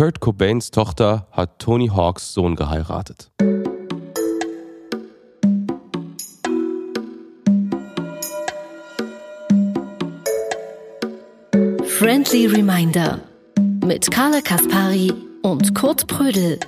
Kurt Cobains Tochter hat Tony Hawks Sohn geheiratet. Friendly Reminder mit Carla Kaspari und Kurt Prödel.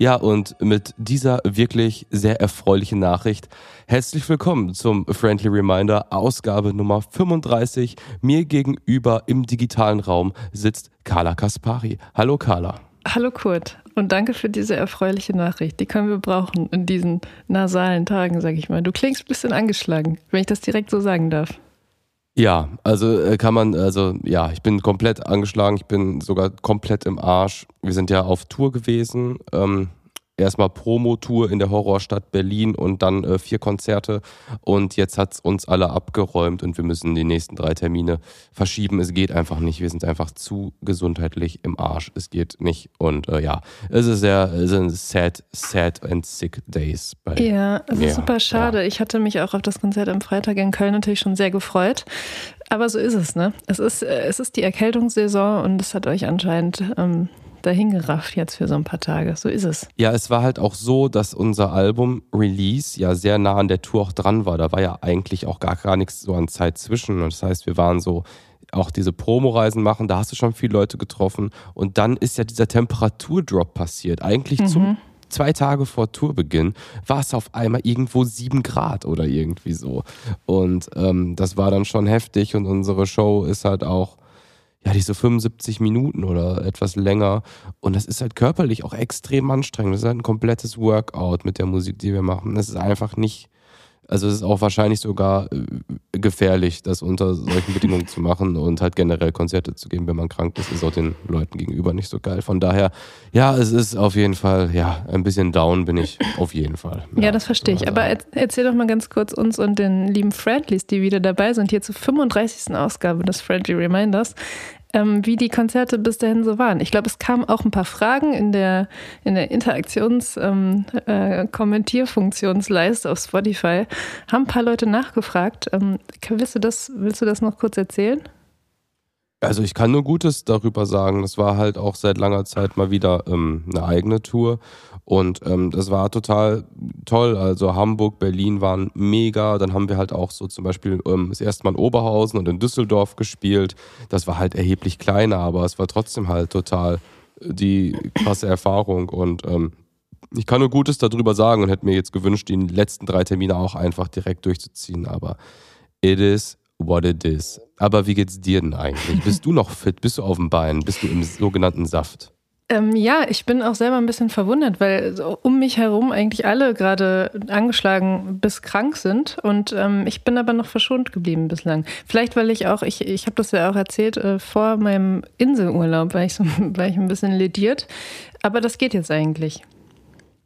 Ja, und mit dieser wirklich sehr erfreulichen Nachricht herzlich willkommen zum Friendly Reminder Ausgabe Nummer 35. Mir gegenüber im digitalen Raum sitzt Carla Kaspari. Hallo Carla. Hallo Kurt und danke für diese erfreuliche Nachricht. Die können wir brauchen in diesen nasalen Tagen, sag ich mal. Du klingst ein bisschen angeschlagen, wenn ich das direkt so sagen darf. Ja, also äh, kann man, also ja, ich bin komplett angeschlagen, ich bin sogar komplett im Arsch. Wir sind ja auf Tour gewesen. Ähm, erstmal Promotour in der Horrorstadt Berlin und dann äh, vier Konzerte. Und jetzt hat es uns alle abgeräumt und wir müssen die nächsten drei Termine verschieben. Es geht einfach nicht. Wir sind einfach zu gesundheitlich im Arsch. Es geht nicht. Und äh, ja, es ist sehr es sind sad, sad and sick days. Bei ja, es ist super schade. Ja. Ich hatte mich auch auf das Konzert am Freitag in Köln natürlich schon sehr gefreut. Aber so ist es, ne? Es ist, äh, es ist die Erkältungssaison und es hat euch anscheinend ähm, dahingerafft jetzt für so ein paar Tage. So ist es. Ja, es war halt auch so, dass unser Album Release ja sehr nah an der Tour auch dran war. Da war ja eigentlich auch gar, gar nichts so an Zeit zwischen. Und das heißt, wir waren so auch diese Promoreisen machen, da hast du schon viele Leute getroffen. Und dann ist ja dieser Temperaturdrop passiert. Eigentlich mhm. zum zwei Tage vor Tourbeginn war es auf einmal irgendwo sieben Grad oder irgendwie so. Und ähm, das war dann schon heftig und unsere Show ist halt auch ja, die so 75 Minuten oder etwas länger. Und das ist halt körperlich auch extrem anstrengend. Das ist halt ein komplettes Workout mit der Musik, die wir machen. Das ist einfach nicht, also es ist auch wahrscheinlich sogar äh, gefährlich, das unter solchen Bedingungen zu machen und halt generell Konzerte zu geben, wenn man krank ist, ist auch den Leuten gegenüber nicht so geil. Von daher, ja, es ist auf jeden Fall, ja, ein bisschen down bin ich auf jeden Fall. Ja, ja das verstehe ich. Aber erzähl doch mal ganz kurz uns und den lieben Friendlies, die wieder dabei sind, hier zur 35. Ausgabe des Friendly Reminders ähm, wie die Konzerte bis dahin so waren. Ich glaube, es kamen auch ein paar Fragen in der, in der Interaktions-Kommentierfunktionsleiste ähm, äh, auf Spotify. Haben ein paar Leute nachgefragt. Ähm, willst, du das, willst du das noch kurz erzählen? Also ich kann nur Gutes darüber sagen. Das war halt auch seit langer Zeit mal wieder ähm, eine eigene Tour und ähm, das war total toll. Also Hamburg, Berlin waren mega. Dann haben wir halt auch so zum Beispiel ähm, das erste Mal in Oberhausen und in Düsseldorf gespielt. Das war halt erheblich kleiner, aber es war trotzdem halt total die krasse Erfahrung und ähm, ich kann nur Gutes darüber sagen und hätte mir jetzt gewünscht, die letzten drei Termine auch einfach direkt durchzuziehen. Aber it is what it is. Aber wie geht's dir denn eigentlich? Bist du noch fit? Bist du auf dem Bein? Bist du im sogenannten Saft? Ähm, ja, ich bin auch selber ein bisschen verwundert, weil so um mich herum eigentlich alle gerade angeschlagen bis krank sind und ähm, ich bin aber noch verschont geblieben bislang. Vielleicht, weil ich auch, ich, ich habe das ja auch erzählt, äh, vor meinem Inselurlaub war ich, so, war ich ein bisschen lediert, aber das geht jetzt eigentlich.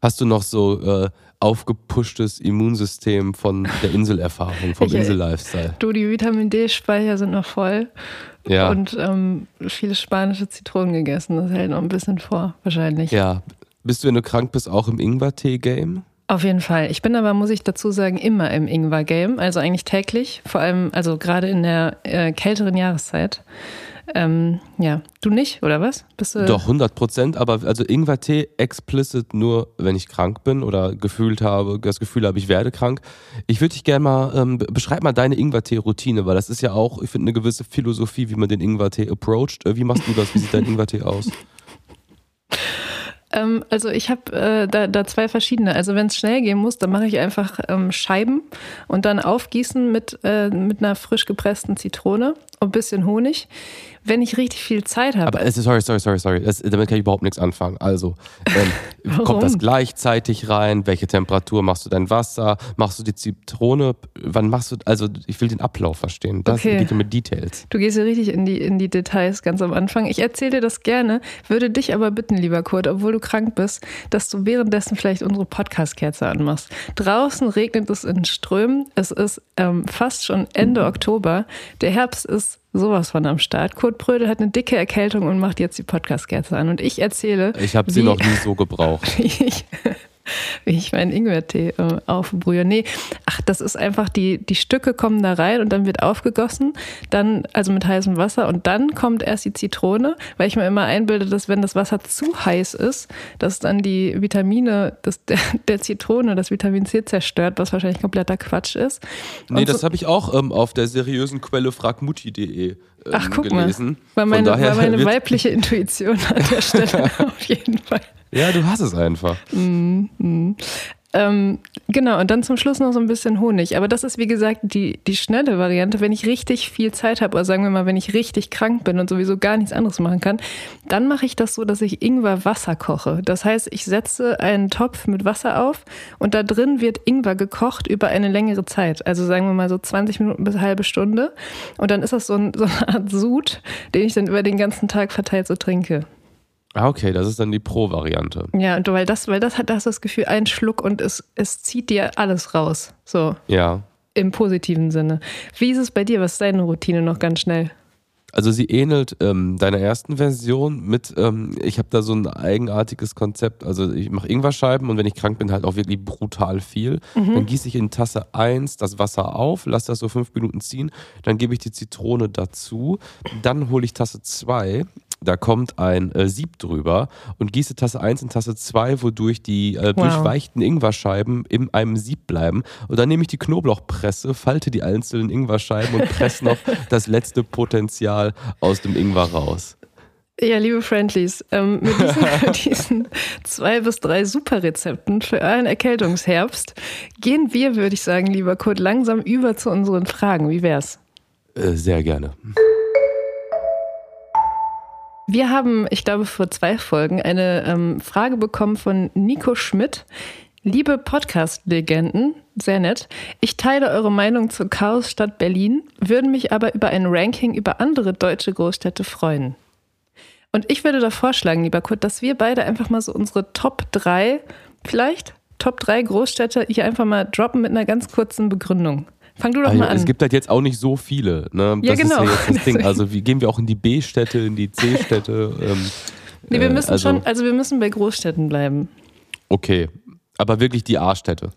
Hast du noch so äh, aufgepushtes Immunsystem von der Inselerfahrung, vom Insel-Lifestyle. Du, die Vitamin D-Speicher sind noch voll. Ja. Und ähm, viele spanische Zitronen gegessen. Das hält noch ein bisschen vor, wahrscheinlich. Ja. Bist du, wenn du krank bist, auch im Ingwer-Tee-Game? Auf jeden Fall. Ich bin aber, muss ich dazu sagen, immer im Ingwer-Game. Also eigentlich täglich. Vor allem, also gerade in der äh, kälteren Jahreszeit. Ähm, ja, du nicht, oder was? Bist du Doch, 100 Prozent, aber also Ingwertee explicit nur, wenn ich krank bin oder gefühlt habe, das Gefühl habe, ich werde krank. Ich würde dich gerne mal, ähm, beschreib mal deine Ingwertee-Routine, weil das ist ja auch, ich finde, eine gewisse Philosophie, wie man den Ingwertee approacht. Äh, wie machst du das? Wie sieht dein Ingwertee aus? Ähm, also ich habe äh, da, da zwei verschiedene. Also wenn es schnell gehen muss, dann mache ich einfach ähm, Scheiben und dann aufgießen mit, äh, mit einer frisch gepressten Zitrone und ein bisschen Honig wenn ich richtig viel Zeit habe. Aber sorry, sorry, sorry, sorry. Das, damit kann ich überhaupt nichts anfangen. Also, ähm, kommt das gleichzeitig rein? Welche Temperatur machst du dein Wasser? Machst du die Zitrone? Wann machst du, also ich will den Ablauf verstehen. Das okay. geht mit Details. Du gehst ja richtig in die, in die Details ganz am Anfang. Ich erzähle dir das gerne, würde dich aber bitten, lieber Kurt, obwohl du krank bist, dass du währenddessen vielleicht unsere Podcast-Kerze anmachst. Draußen regnet es in Strömen. Es ist ähm, fast schon Ende Oktober. Der Herbst ist sowas von am Start. Kurt Brödel hat eine dicke Erkältung und macht jetzt die Podcast-Kerze an. Und ich erzähle. Ich habe sie noch nie so gebraucht. ich, wie ich meinen Ingwertee äh, aufbrühe. Nee, ach, das ist einfach, die, die Stücke kommen da rein und dann wird aufgegossen, dann, also mit heißem Wasser und dann kommt erst die Zitrone, weil ich mir immer einbilde, dass wenn das Wasser zu heiß ist, dass dann die Vitamine des, der, der Zitrone, das Vitamin C zerstört, was wahrscheinlich kompletter Quatsch ist. Nee, Und das so, habe ich auch ähm, auf der seriösen Quelle fragmutti.de ähm, Ach, guck gelesen. mal. War meine, war meine weibliche Intuition an der Stelle auf jeden Fall. Ja, du hast es einfach. Ähm, genau, und dann zum Schluss noch so ein bisschen Honig. Aber das ist, wie gesagt, die, die schnelle Variante. Wenn ich richtig viel Zeit habe, oder sagen wir mal, wenn ich richtig krank bin und sowieso gar nichts anderes machen kann, dann mache ich das so, dass ich Ingwer Wasser koche. Das heißt, ich setze einen Topf mit Wasser auf und da drin wird Ingwer gekocht über eine längere Zeit. Also sagen wir mal so 20 Minuten bis eine halbe Stunde. Und dann ist das so, ein, so eine Art Sud, den ich dann über den ganzen Tag verteilt so trinke. Ah, okay, das ist dann die Pro-Variante. Ja, und weil das, weil das hat das, das Gefühl, ein Schluck und es, es zieht dir alles raus. So, Ja. im positiven Sinne. Wie ist es bei dir? Was ist deine Routine noch ganz schnell? Also sie ähnelt ähm, deiner ersten Version mit, ähm, ich habe da so ein eigenartiges Konzept. Also ich mache Ingwerscheiben und wenn ich krank bin, halt auch wirklich brutal viel. Dann gieße ich in Tasse 1 das Wasser auf, lasse das so fünf Minuten ziehen, dann gebe ich die Zitrone dazu, dann hole ich Tasse 2, da kommt ein äh, Sieb drüber und gieße Tasse 1 in Tasse 2, wodurch die äh, Wow. durchweichten Ingwerscheiben in einem Sieb bleiben. Und dann nehme ich die Knoblauchpresse, falte die einzelnen Ingwerscheiben und presse noch das letzte Potenzial aus dem Ingwer raus. Ja, liebe Friendlies, ähm, mit diesen, diesen zwei bis drei Superrezepten für euren Erkältungsherbst gehen wir, würde ich sagen, lieber Kurt, langsam über zu unseren Fragen. Wie wär's? Äh, sehr gerne. Wir haben, ich glaube, vor zwei Folgen eine ähm, Frage bekommen von Nico Schmidt. Liebe Podcast-Legenden, sehr nett. Ich teile eure Meinung zur Chaosstadt Berlin, würden mich aber über ein Ranking über andere deutsche Großstädte freuen. Und ich würde da vorschlagen, lieber Kurt, dass wir beide einfach mal so unsere Top 3, vielleicht Top 3 Großstädte hier einfach mal droppen mit einer ganz kurzen Begründung. Fang du doch Also, mal an. es gibt halt jetzt auch nicht so viele. Ne? Das Ja, ist genau. ja jetzt das Ding. Also wie gehen wir auch in die B-Städte, in die C-Städte? Ähm, nee, wir äh, müssen also, schon, also wir müssen bei Großstädten bleiben. Okay, aber wirklich die A-Städte.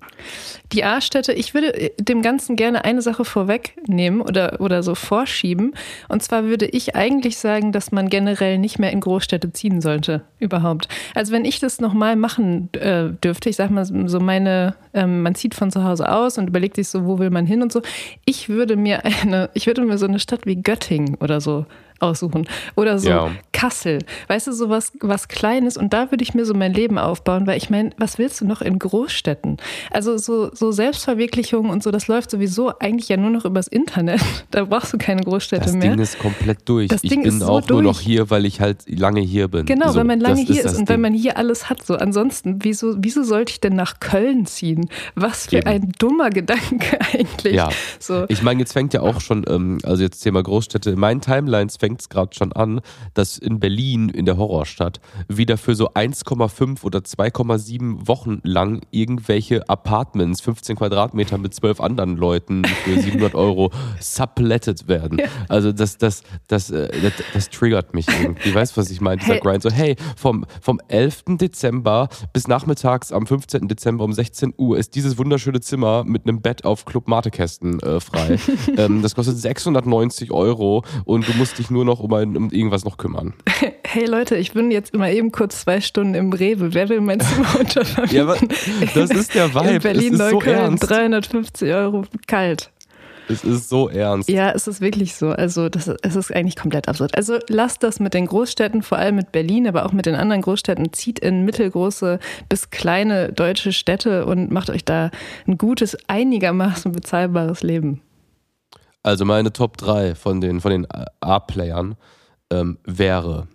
Die A-Städte, ich würde dem Ganzen gerne eine Sache vorwegnehmen oder, oder so vorschieben. Und zwar würde ich eigentlich sagen, dass man generell nicht mehr in Großstädte ziehen sollte, überhaupt. Also wenn ich das nochmal machen äh, dürfte, ich sag mal so meine, ähm, man zieht von zu Hause aus und überlegt sich so, wo will man hin und so. Ich würde mir eine, ich würde mir so eine Stadt wie Göttingen oder so aussuchen. Oder so Ja. Kassel. Weißt du, so was, was Kleines. Und da würde ich mir so mein Leben aufbauen, weil ich meine, was willst du noch in Großstädten? Also so, so Selbstverwirklichung und so, das läuft sowieso eigentlich ja nur noch übers Internet. Da brauchst du keine Großstädte Das mehr. Ding ist komplett durch. Das ich Ding bin ist so auch nur noch hier, weil ich halt lange hier bin. Genau, so, wenn man lange das hier ist, das und wenn Ding. man hier alles hat. So, ansonsten, wieso, wieso sollte ich denn nach Köln ziehen? Was für Eben. ein dummer Gedanke eigentlich. Ja. So. Ich meine, jetzt fängt ja auch schon, ähm, also jetzt Thema Großstädte, in meinen Timelines fängt es gerade schon an, dass in Berlin, in der Horrorstadt, wieder für so 1,5 oder 2,7 Wochen lang irgendwelche Apartments, 15 Quadratmeter mit zwölf anderen Leuten für 700 Euro subletted werden. Also das, das, das, äh, das, das triggert mich irgendwie. Weißt du, was ich meine? Dieser Hey. Grind. So, hey, vom, vom 11. Dezember bis nachmittags am 15. Dezember um 16 Uhr ist dieses wunderschöne Zimmer mit einem Bett auf Club Matekästen äh, frei. ähm, das kostet 690 Euro und du musst dich nur noch um, ein, um irgendwas noch kümmern. Hey Leute, ich bin jetzt immer eben kurz zwei Stunden im Rewe. Wer will mein Zimmer untervermieten? Ja, aber das ist der Vibe. In Berlin, es ist so ernst. 350 Euro kalt. Es ist so ernst. Ja, es ist wirklich so. Also das, es ist eigentlich komplett absurd. Also lasst das mit den Großstädten, vor allem mit Berlin, aber auch mit den anderen Großstädten, zieht in mittelgroße bis kleine deutsche Städte und macht euch da ein gutes, einigermaßen bezahlbares Leben. Also meine Top 3 von den, von den A-Playern ähm, wäre,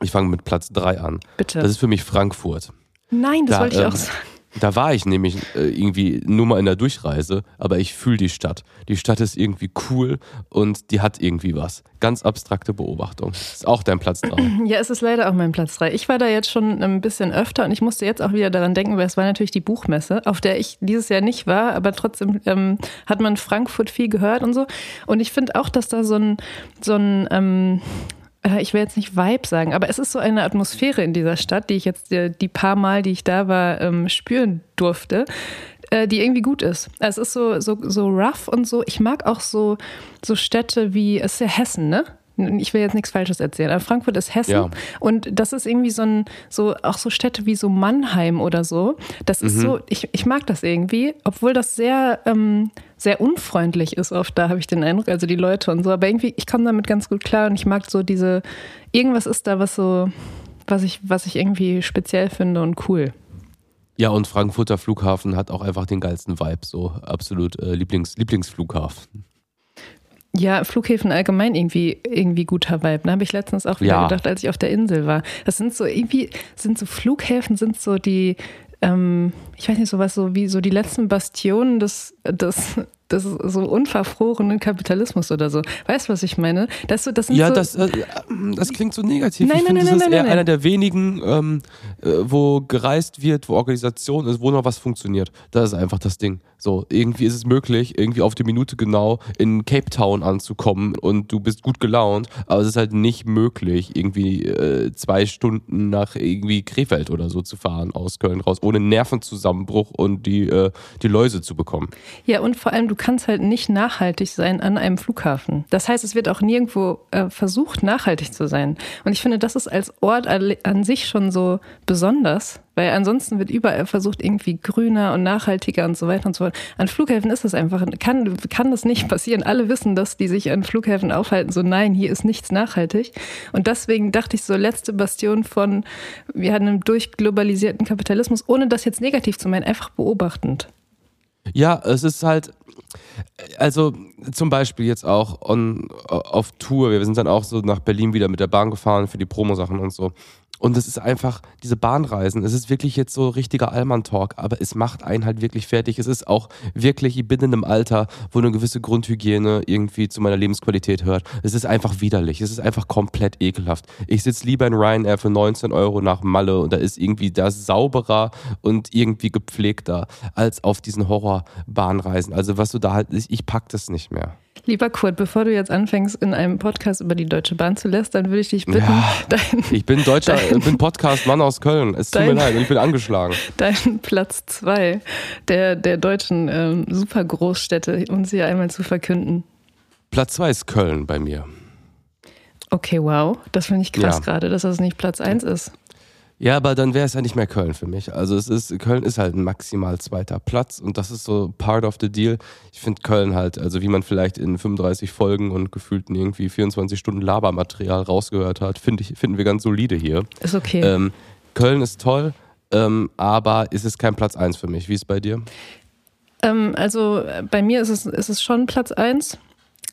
ich fange mit Platz 3 an. Bitte. Das ist für mich Frankfurt. Nein, das Da, wollte ich ähm, auch sagen. Da war ich nämlich äh, irgendwie nur mal in der Durchreise, aber ich fühle die Stadt. Die Stadt ist irgendwie cool und die hat irgendwie was. Ganz abstrakte Beobachtung. Ist auch dein Platz 3. Ja, es ist leider auch mein Platz 3. Ich war da jetzt schon ein bisschen öfter und ich musste jetzt auch wieder daran denken, weil es war natürlich die Buchmesse, auf der ich dieses Jahr nicht war, aber trotzdem ähm, hat man Frankfurt viel gehört und so. Und ich finde auch, dass da so ein, so ein ähm, äh, ich will jetzt nicht Vibe sagen, aber es ist so eine Atmosphäre in dieser Stadt, die ich jetzt äh, die paar Mal, die ich da war, ähm, spüren durfte. äh, die irgendwie gut ist. Es ist so, so, so rough und so. Ich mag auch so, so Städte wie, es ist ja Hessen, ne? ich will jetzt nichts Falsches erzählen, aber Frankfurt ist Hessen ja. und das ist irgendwie so ein, so auch so Städte wie so Mannheim oder so. Das ist mhm. so, ich, ich mag das irgendwie, obwohl das sehr, ähm, sehr unfreundlich ist oft, da habe ich den Eindruck, also die Leute und so, aber irgendwie, ich komme damit ganz gut klar und ich mag so diese, irgendwas ist da, was so, was ich, was ich irgendwie speziell finde und cool. Ja, und Frankfurter Flughafen hat auch einfach den geilsten Vibe, so absolut äh, Lieblings, Lieblingsflughafen. Ja, Flughäfen allgemein irgendwie, irgendwie guter Vibe. Da ne? habe ich letztens auch wieder ja. gedacht, als ich auf der Insel war. Das sind so irgendwie, sind so Flughäfen, sind so die, ähm, ich weiß nicht, sowas so wie so die letzten Bastionen des, des das ist so unverfrorenen Kapitalismus oder so. Weißt du, was ich meine? Das, so, das ja, so das, äh, das klingt so negativ. Nein, ich finde, das nein, ist eher einer der wenigen, ähm, äh, wo gereist wird, wo Organisation ist, wo noch was funktioniert. Das ist einfach das Ding. So, irgendwie ist es möglich, irgendwie auf die Minute genau in Cape Town anzukommen und du bist gut gelaunt, aber es ist halt nicht möglich, irgendwie äh, zwei Stunden nach irgendwie Krefeld oder so zu fahren aus Köln raus, ohne Nervenzusammenbruch und die, äh, die Läuse zu bekommen. Ja, und vor allem, du kannst halt nicht nachhaltig sein an einem Flughafen. Das heißt, es wird auch nirgendwo äh, versucht, nachhaltig zu sein. Und ich finde, das ist als Ort an sich schon so besonders, weil ansonsten wird überall versucht, irgendwie grüner und nachhaltiger und so weiter und so fort. An Flughäfen ist das einfach, kann, kann das nicht passieren. Alle wissen, dass die sich an Flughäfen aufhalten, so nein, hier ist nichts nachhaltig. Und deswegen dachte ich so, letzte Bastion von, wir hatten einen durchglobalisierten Kapitalismus, ohne das jetzt negativ zu meinen, einfach beobachtend. Ja, es ist halt, also zum Beispiel jetzt auch on, auf Tour, wir sind dann auch so nach Berlin wieder mit der Bahn gefahren für die Promosachen und so. Und es ist einfach, diese Bahnreisen, es ist wirklich jetzt so richtiger Allmann-Talk, aber es macht einen halt wirklich fertig. Es ist auch wirklich, ich bin in einem Alter, wo eine gewisse Grundhygiene irgendwie zu meiner Lebensqualität hört. Es ist einfach widerlich, es ist einfach komplett ekelhaft. Ich sitze lieber in Ryanair für 19 Euro nach Malle und da ist irgendwie das sauberer und irgendwie gepflegter als auf diesen Horrorbahnreisen. Also was du da halt, ich pack das nicht mehr. Lieber Kurt, bevor du jetzt anfängst, in einem Podcast über die Deutsche Bahn zu lästern, würde ich dich bitten, ja, dein, Ich bin Deutscher, dein, bin Podcast-Mann aus Köln. Es tut dein, mir leid, ich bin angeschlagen. Dein Platz zwei der, der deutschen ähm, Supergroßstädte, um sie einmal zu verkünden. Platz zwei ist Köln bei mir. Okay, wow. Das finde ich krass ja. gerade, dass das nicht Platz eins ist. Ja, aber dann wäre es ja nicht mehr Köln für mich. Also es ist, Köln ist halt ein maximal zweiter Platz und das ist so part of the deal. Ich finde Köln halt, also wie man vielleicht in 35 Folgen und gefühlten irgendwie 24 Stunden Labermaterial rausgehört hat, finde ich, finden wir ganz solide hier. Ist okay. Ähm, Köln ist toll, ähm, aber ist es kein Platz 1 für mich. Wie ist es bei dir? Ähm, also bei mir ist es, ist es schon Platz 1.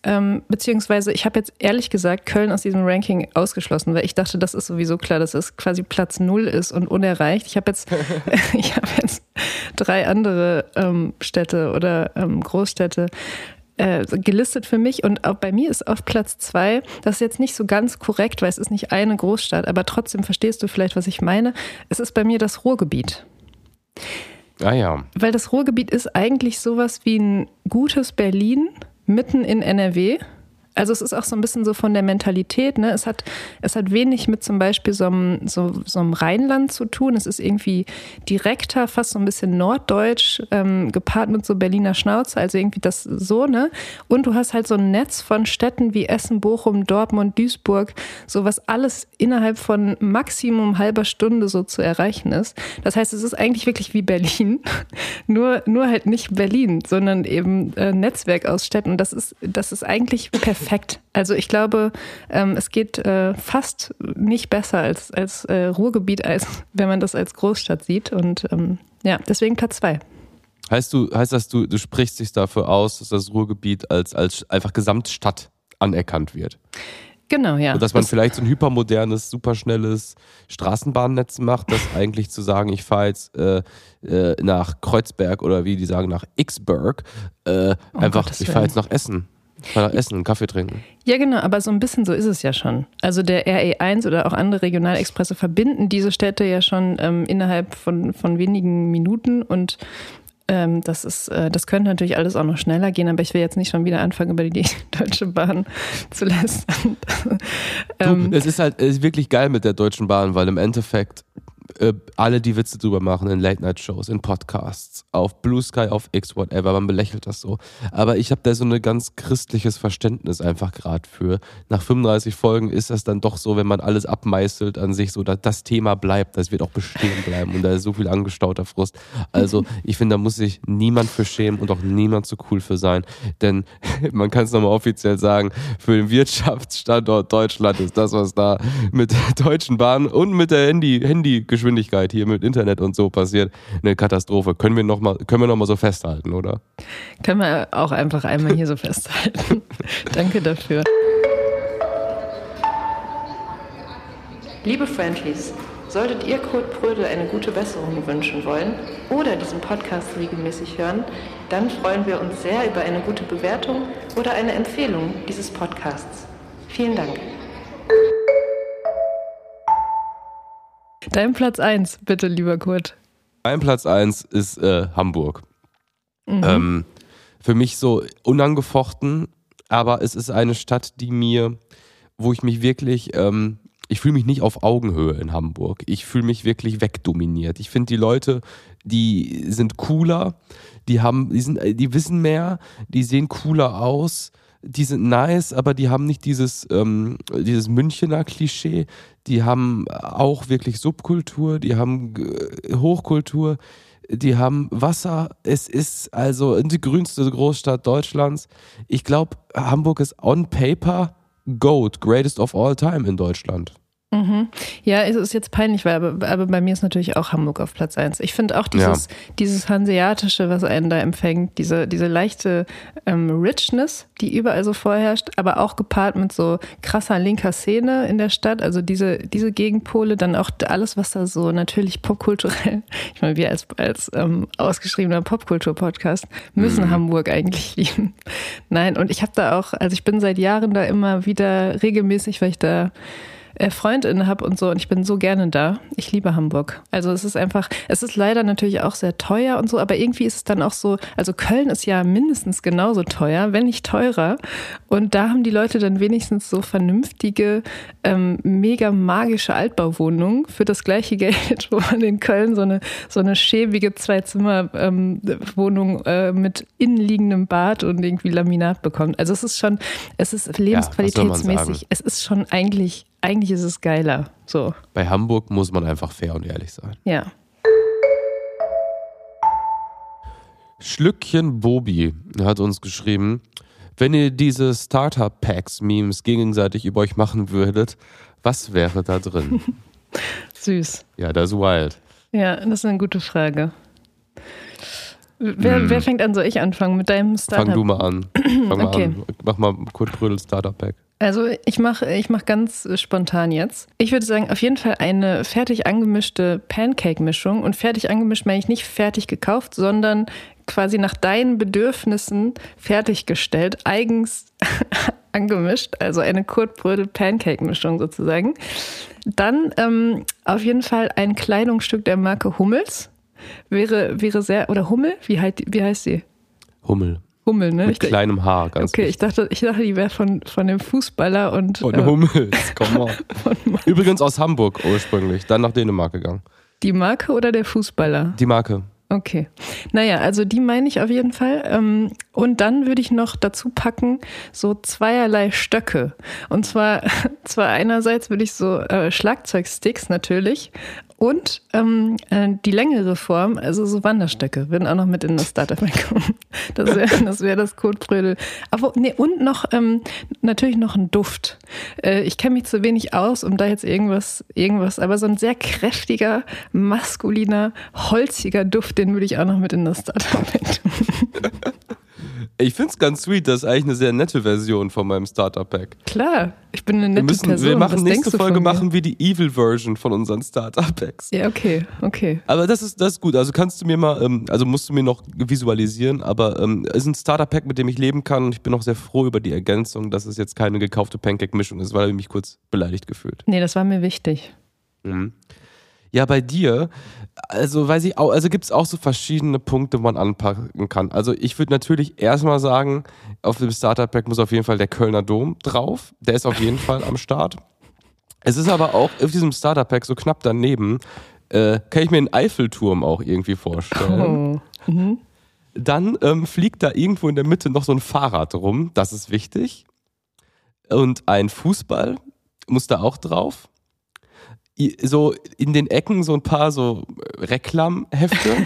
Ähm, beziehungsweise ich habe jetzt ehrlich gesagt Köln aus diesem Ranking ausgeschlossen, weil ich dachte, das ist sowieso klar, dass es quasi Platz null ist und unerreicht. Ich habe jetzt, ich habe jetzt drei andere ähm, Städte oder ähm, Großstädte äh, gelistet für mich und auch bei mir ist auf Platz zwei, das ist jetzt nicht so ganz korrekt, weil es ist nicht eine Großstadt, aber trotzdem verstehst du vielleicht, was ich meine. Es ist bei mir das Ruhrgebiet. Ah ja. Weil das Ruhrgebiet ist eigentlich sowas wie ein gutes Berlin, mitten in NRW. Also es ist auch so ein bisschen so von der Mentalität, ne? Es hat, es hat wenig mit zum Beispiel so einem, so, so einem Rheinland zu tun. Es ist irgendwie direkter, fast so ein bisschen norddeutsch, ähm, gepaart mit so Berliner Schnauze, also irgendwie das so, ne? Und du hast halt so ein Netz von Städten wie Essen, Bochum, Dortmund, Duisburg, so was alles innerhalb von Maximum halber Stunde so zu erreichen ist. Das heißt, es ist eigentlich wirklich wie Berlin, nur, nur halt nicht Berlin, sondern eben äh, Netzwerk aus Städten. Und das ist, das ist eigentlich perfekt perfekt. Also ich glaube, ähm, es geht äh, fast nicht besser als, als äh, Ruhrgebiet, als wenn man das als Großstadt sieht. Und ähm, ja, deswegen Platz zwei. Heißt du, heißt das, du, du sprichst dich dafür aus, dass das Ruhrgebiet als, als einfach Gesamtstadt anerkannt wird? Genau, ja. Und dass man das vielleicht so ein hypermodernes, superschnelles Straßenbahnnetz macht, das eigentlich zu sagen, ich fahre jetzt äh, äh, nach Kreuzberg oder wie die sagen, nach Xburg, äh, oh einfach, Gottes ich fahre jetzt nach Essen. Mal essen und Kaffee trinken. Ja, genau, aber so ein bisschen so ist es ja schon. Also der RE1 oder auch andere Regionalexpresse verbinden diese Städte ja schon ähm, innerhalb von, von wenigen Minuten und ähm, das ist, äh, das könnte natürlich alles auch noch schneller gehen, aber ich will jetzt nicht schon wieder anfangen, über die Deutsche Bahn zu lästern. ähm, du, es ist halt es ist wirklich geil mit der Deutschen Bahn, weil im Endeffekt äh, alle, die Witze drüber machen in Late-Night-Shows, in Podcasts, auf Blue Sky, auf X, whatever, man belächelt das so. Aber ich habe da so ein ganz christliches Verständnis einfach gerade für. Nach 35 Folgen ist das dann doch so, wenn man alles abmeißelt an sich, so dass das Thema bleibt, das wird auch bestehen bleiben und da ist so viel angestauter Frust. Also ich finde, da muss sich niemand für schämen und auch niemand zu cool für sein. Denn man kann es nochmal offiziell sagen, für den Wirtschaftsstandort Deutschland ist das, was da mit der Deutschen Bahn und mit der Handy, Handygeschwindigkeit hier mit Internet und so passiert, eine Katastrophe. Können wir nochmal noch so festhalten, oder? Können wir auch einfach einmal hier so festhalten. Danke dafür. Liebe Friendlies, solltet ihr Kurt Prödel eine gute Besserung wünschen wollen oder diesen Podcast regelmäßig hören, dann freuen wir uns sehr über eine gute Bewertung oder eine Empfehlung dieses Podcasts. Vielen Dank. Dein Platz 1, bitte, lieber Kurt. Mein Platz 1 ist äh, Hamburg. Mhm. Ähm, für mich so unangefochten, aber es ist eine Stadt, die mir, wo ich mich wirklich, ähm, ich fühle mich nicht auf Augenhöhe in Hamburg. Ich fühle mich wirklich wegdominiert. Ich finde die Leute, die sind cooler, die haben, die sind, die wissen mehr, die sehen cooler aus die sind nice, aber die haben nicht dieses, ähm, dieses Münchener Klischee. Die haben auch wirklich Subkultur, die haben äh, Hochkultur, die haben Wasser. Es ist also die grünste Großstadt Deutschlands. Ich glaube, Hamburg ist on paper GOAT, greatest of all time in Deutschland. Mhm. Ja, es ist jetzt peinlich, weil aber, aber, bei mir ist natürlich auch Hamburg auf Platz 1. Ich finde auch dieses, ja. dieses Hanseatische, was einen da empfängt, diese, diese leichte ähm, Richness, die überall so vorherrscht, aber auch gepaart mit so krasser linker Szene in der Stadt, also diese, diese Gegenpole, dann auch alles, was da so natürlich popkulturell, ich meine, wir als, als ähm, ausgeschriebener Popkultur-Podcast müssen mhm. Hamburg eigentlich lieben. Nein, und ich habe da auch, also ich bin seit Jahren da immer wieder regelmäßig, weil ich da Freundinnen habe und so und ich bin so gerne da. Ich liebe Hamburg. Also es ist einfach, es ist leider natürlich auch sehr teuer und so, aber irgendwie ist es dann auch so, also Köln ist ja mindestens genauso teuer, wenn nicht teurer. Und da haben die Leute dann wenigstens so vernünftige, ähm, mega magische Altbauwohnungen für das gleiche Geld, wo man in Köln so eine, so eine schäbige Zwei-Zimmer-Wohnung ähm, äh, mit innenliegendem Bad und irgendwie Laminat bekommt. Also es ist schon, es ist lebensqualitätsmäßig, ja, es ist schon eigentlich eigentlich ist es geiler. So. Bei Hamburg muss man einfach fair und ehrlich sein. Ja. Schlückchen Bobi hat uns geschrieben, wenn ihr diese Starter-Packs-Memes gegenseitig über euch machen würdet, was wäre da drin? Süß. Ja, das ist wild. Ja, das ist eine gute Frage. Wer, hm. wer fängt an? Soll ich anfangen mit deinem Starter? Fang du mal an. Fang okay. mal an. Mach mal Kurt Brödel Starter-Pack. Also ich mache ich mach ganz spontan jetzt. Ich würde sagen, auf jeden Fall eine fertig angemischte Pancake-Mischung. Und fertig angemischt meine ich nicht fertig gekauft, sondern quasi nach deinen Bedürfnissen fertiggestellt, eigens angemischt. Also eine Kurt Brödel Pancake-Mischung sozusagen. Dann ähm, auf jeden Fall ein Kleidungsstück der Marke Hummels. Wäre, wäre sehr, oder Hummel? Wie, halt, wie heißt sie? Hummel. Hummel, ne? Mit ich, kleinem Haar, ganz Okay, ich dachte, ich dachte, die wäre von, von dem Fußballer und. Von äh, Hummels, komm mal. Übrigens aus Hamburg ursprünglich, dann nach Dänemark gegangen. Die Marke oder der Fußballer? Die Marke. Okay. Naja, also die meine ich auf jeden Fall. Ähm, und dann würde ich noch dazu packen, so zweierlei Stöcke. Und zwar, zwar einerseits würde ich so äh, Schlagzeugsticks natürlich und ähm, äh, die längere Form, also so Wanderstöcke, würden auch noch mit in das Startup kommen. Das wäre das, wär das Kotbrödel. Aber nee, und noch ähm, natürlich noch ein Duft. Äh, ich kenne mich zu wenig aus, um da jetzt irgendwas, irgendwas, aber so ein sehr kräftiger, maskuliner, holziger Duft, den würde ich auch noch mit in das Startup tun. Ich finde es ganz sweet, das ist eigentlich eine sehr nette Version von meinem Starter-Pack. Klar, ich bin eine nette wir müssen, Person. Wir machen Was nächste Folge machen wir die Evil-Version von unseren Starter-Packs. Ja, okay, okay. Aber das ist, das ist gut. Also kannst du mir mal, ähm, also musst du mir noch visualisieren, aber ähm, es ist ein Starter-Pack, mit dem ich leben kann und ich bin auch sehr froh über die Ergänzung, dass es jetzt keine gekaufte Pancake-Mischung ist, weil ich mich kurz beleidigt gefühlt. Nee, das war mir wichtig. Mhm. Ja, bei dir, also weiß ich auch, also gibt es auch so verschiedene Punkte, wo man anpacken kann. Also ich würde natürlich erstmal sagen, auf dem Starter-Pack muss auf jeden Fall der Kölner Dom drauf. Der ist auf jeden Fall am Start. Es ist aber auch auf diesem Starter-Pack so knapp daneben Äh, kann ich mir einen Eiffelturm auch irgendwie vorstellen. Oh. Mhm. Dann ähm, fliegt da irgendwo in der Mitte noch so ein Fahrrad rum, das ist wichtig. Und ein Fußball muss da auch drauf. So in den Ecken so ein paar so Reklamhefte.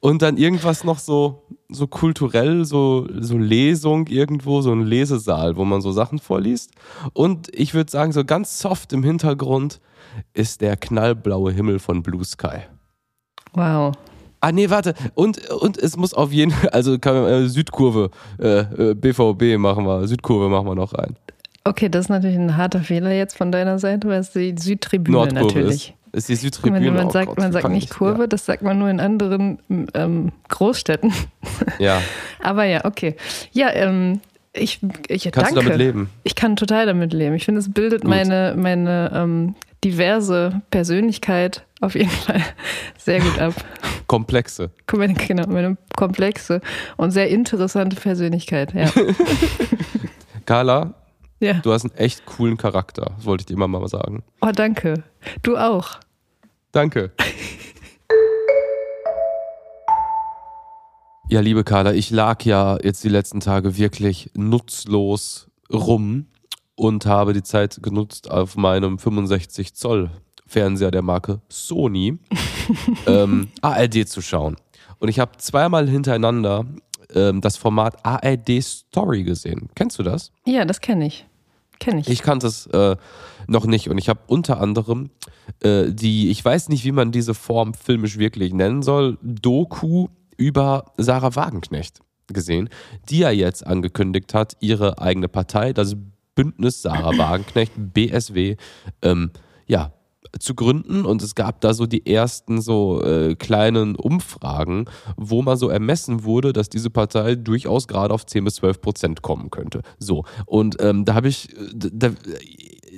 Und dann irgendwas noch so, so kulturell, so, so Lesung irgendwo, so ein Lesesaal, wo man so Sachen vorliest. Und ich würde sagen, so ganz soft im Hintergrund ist der knallblaue Himmel von Blue Sky. Wow. Ah, nee, warte. Und, und es muss auf jeden Fall, also kann man, äh, Südkurve, äh, äh, BVB machen wir, Südkurve machen wir noch rein. Okay, das ist natürlich ein harter Fehler jetzt von deiner Seite, weil es die Südtribüne Nordkurve natürlich. ist, ist die Südtribüne. man Oh sagt, Gott, man sagt nicht ich- Kurve, das sagt man nur in anderen ähm, Großstädten. Ja, ja. Aber ja, okay. Ja, ähm, ich, ich kannst danke. du damit leben? Ich kann total damit leben. Ich finde, es bildet Gut. meine, meine ähm, diverse Persönlichkeit auf jeden Fall sehr gut ab. Komplexe. Meine, genau, meine komplexe und sehr interessante Persönlichkeit. Ja. Carla, ja. du hast einen echt coolen Charakter, das wollte ich dir immer mal sagen. Oh, danke. Du auch. Danke. Ja, liebe Carla, ich lag ja jetzt die letzten Tage wirklich nutzlos rum und habe die Zeit genutzt, auf meinem 65 Zoll Fernseher der Marke Sony ähm, ARD zu schauen. Und ich habe zweimal hintereinander ähm, das Format ARD Story gesehen. Kennst du das? Ja, das kenne ich. Kenne ich. Ich kannte es äh, noch nicht und ich habe unter anderem äh, die, ich weiß nicht, wie man diese Form filmisch wirklich nennen soll, Doku über Sarah Wagenknecht gesehen, die ja jetzt angekündigt hat, ihre eigene Partei, das Bündnis Sarah Wagenknecht, BSW, ähm, ja, zu gründen und es gab da so die ersten so äh, kleinen Umfragen, wo mal so ermessen wurde, dass diese Partei durchaus gerade auf 10 bis 12 Prozent kommen könnte. So, und ähm, da habe ich, äh, da,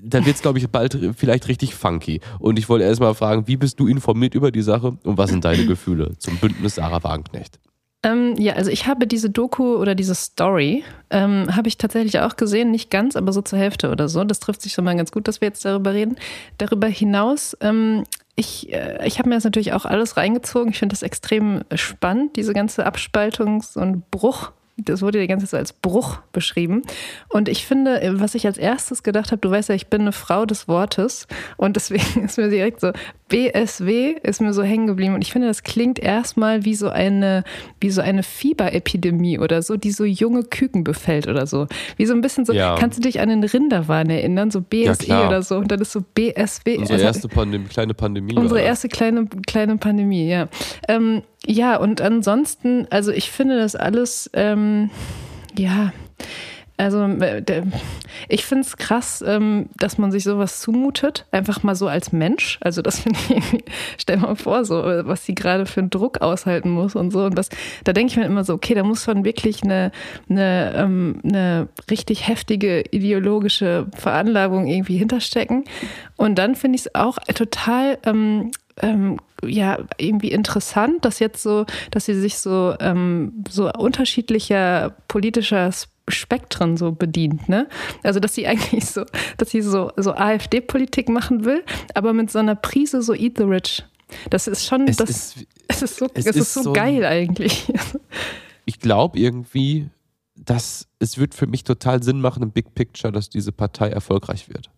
da wird es, glaube ich, bald vielleicht richtig funky. Und ich wollte erstmal fragen, wie bist du informiert über die Sache und was sind deine Gefühle zum Bündnis Sarah Wagenknecht? Ähm, ja, also ich habe diese Doku oder diese Story, ähm, habe ich tatsächlich auch gesehen, nicht ganz, aber so zur Hälfte oder so. Das trifft sich schon mal ganz gut, dass wir jetzt darüber reden. Darüber hinaus, ähm, ich, äh, ich habe mir das natürlich auch alles reingezogen. Ich finde das extrem spannend, diese ganze Abspaltungs- und Bruch. Das wurde die ganze Zeit so als Bruch beschrieben. Und ich finde, was ich als erstes gedacht habe, du weißt ja, ich bin eine Frau des Wortes. Und deswegen ist mir direkt so, BSW ist mir so hängen geblieben. Und ich finde, das klingt erstmal wie so eine, wie so eine Fieberepidemie oder so, die so junge Küken befällt oder so. Wie so ein bisschen so, Ja. kannst du dich an den Rinderwahn erinnern? So BSE klar. oder so. Und dann ist so BSW. Unsere Also- erste Pandemie, kleine Pandemie. Unsere das. erste kleine, kleine Pandemie, ja. Ähm, ja, und ansonsten, also ich finde das alles, ähm, ja, also äh, ich finde es krass, ähm, dass man sich sowas zumutet, einfach mal so als Mensch. Also das finde ich stell mal vor, so, äh, was sie gerade für einen Druck aushalten muss und so. Und das, da denke ich mir immer so, okay, da muss schon wirklich eine, eine, ähm, eine richtig heftige ideologische Veranlagung irgendwie hinterstecken. Und dann finde ich es auch total ähm, ähm, ja irgendwie interessant, dass jetzt so, dass sie sich so ähm, so unterschiedlicher politischer Spektren so bedient, ne? Also dass sie eigentlich so, dass sie so so AfD-Politik machen will, aber mit so einer Prise so Eat the Rich. Das ist schon, Es das ist, es ist so, es es ist ist so, so geil eigentlich. ich glaube irgendwie, dass es wird für mich total Sinn machen im Big Picture, dass diese Partei erfolgreich wird.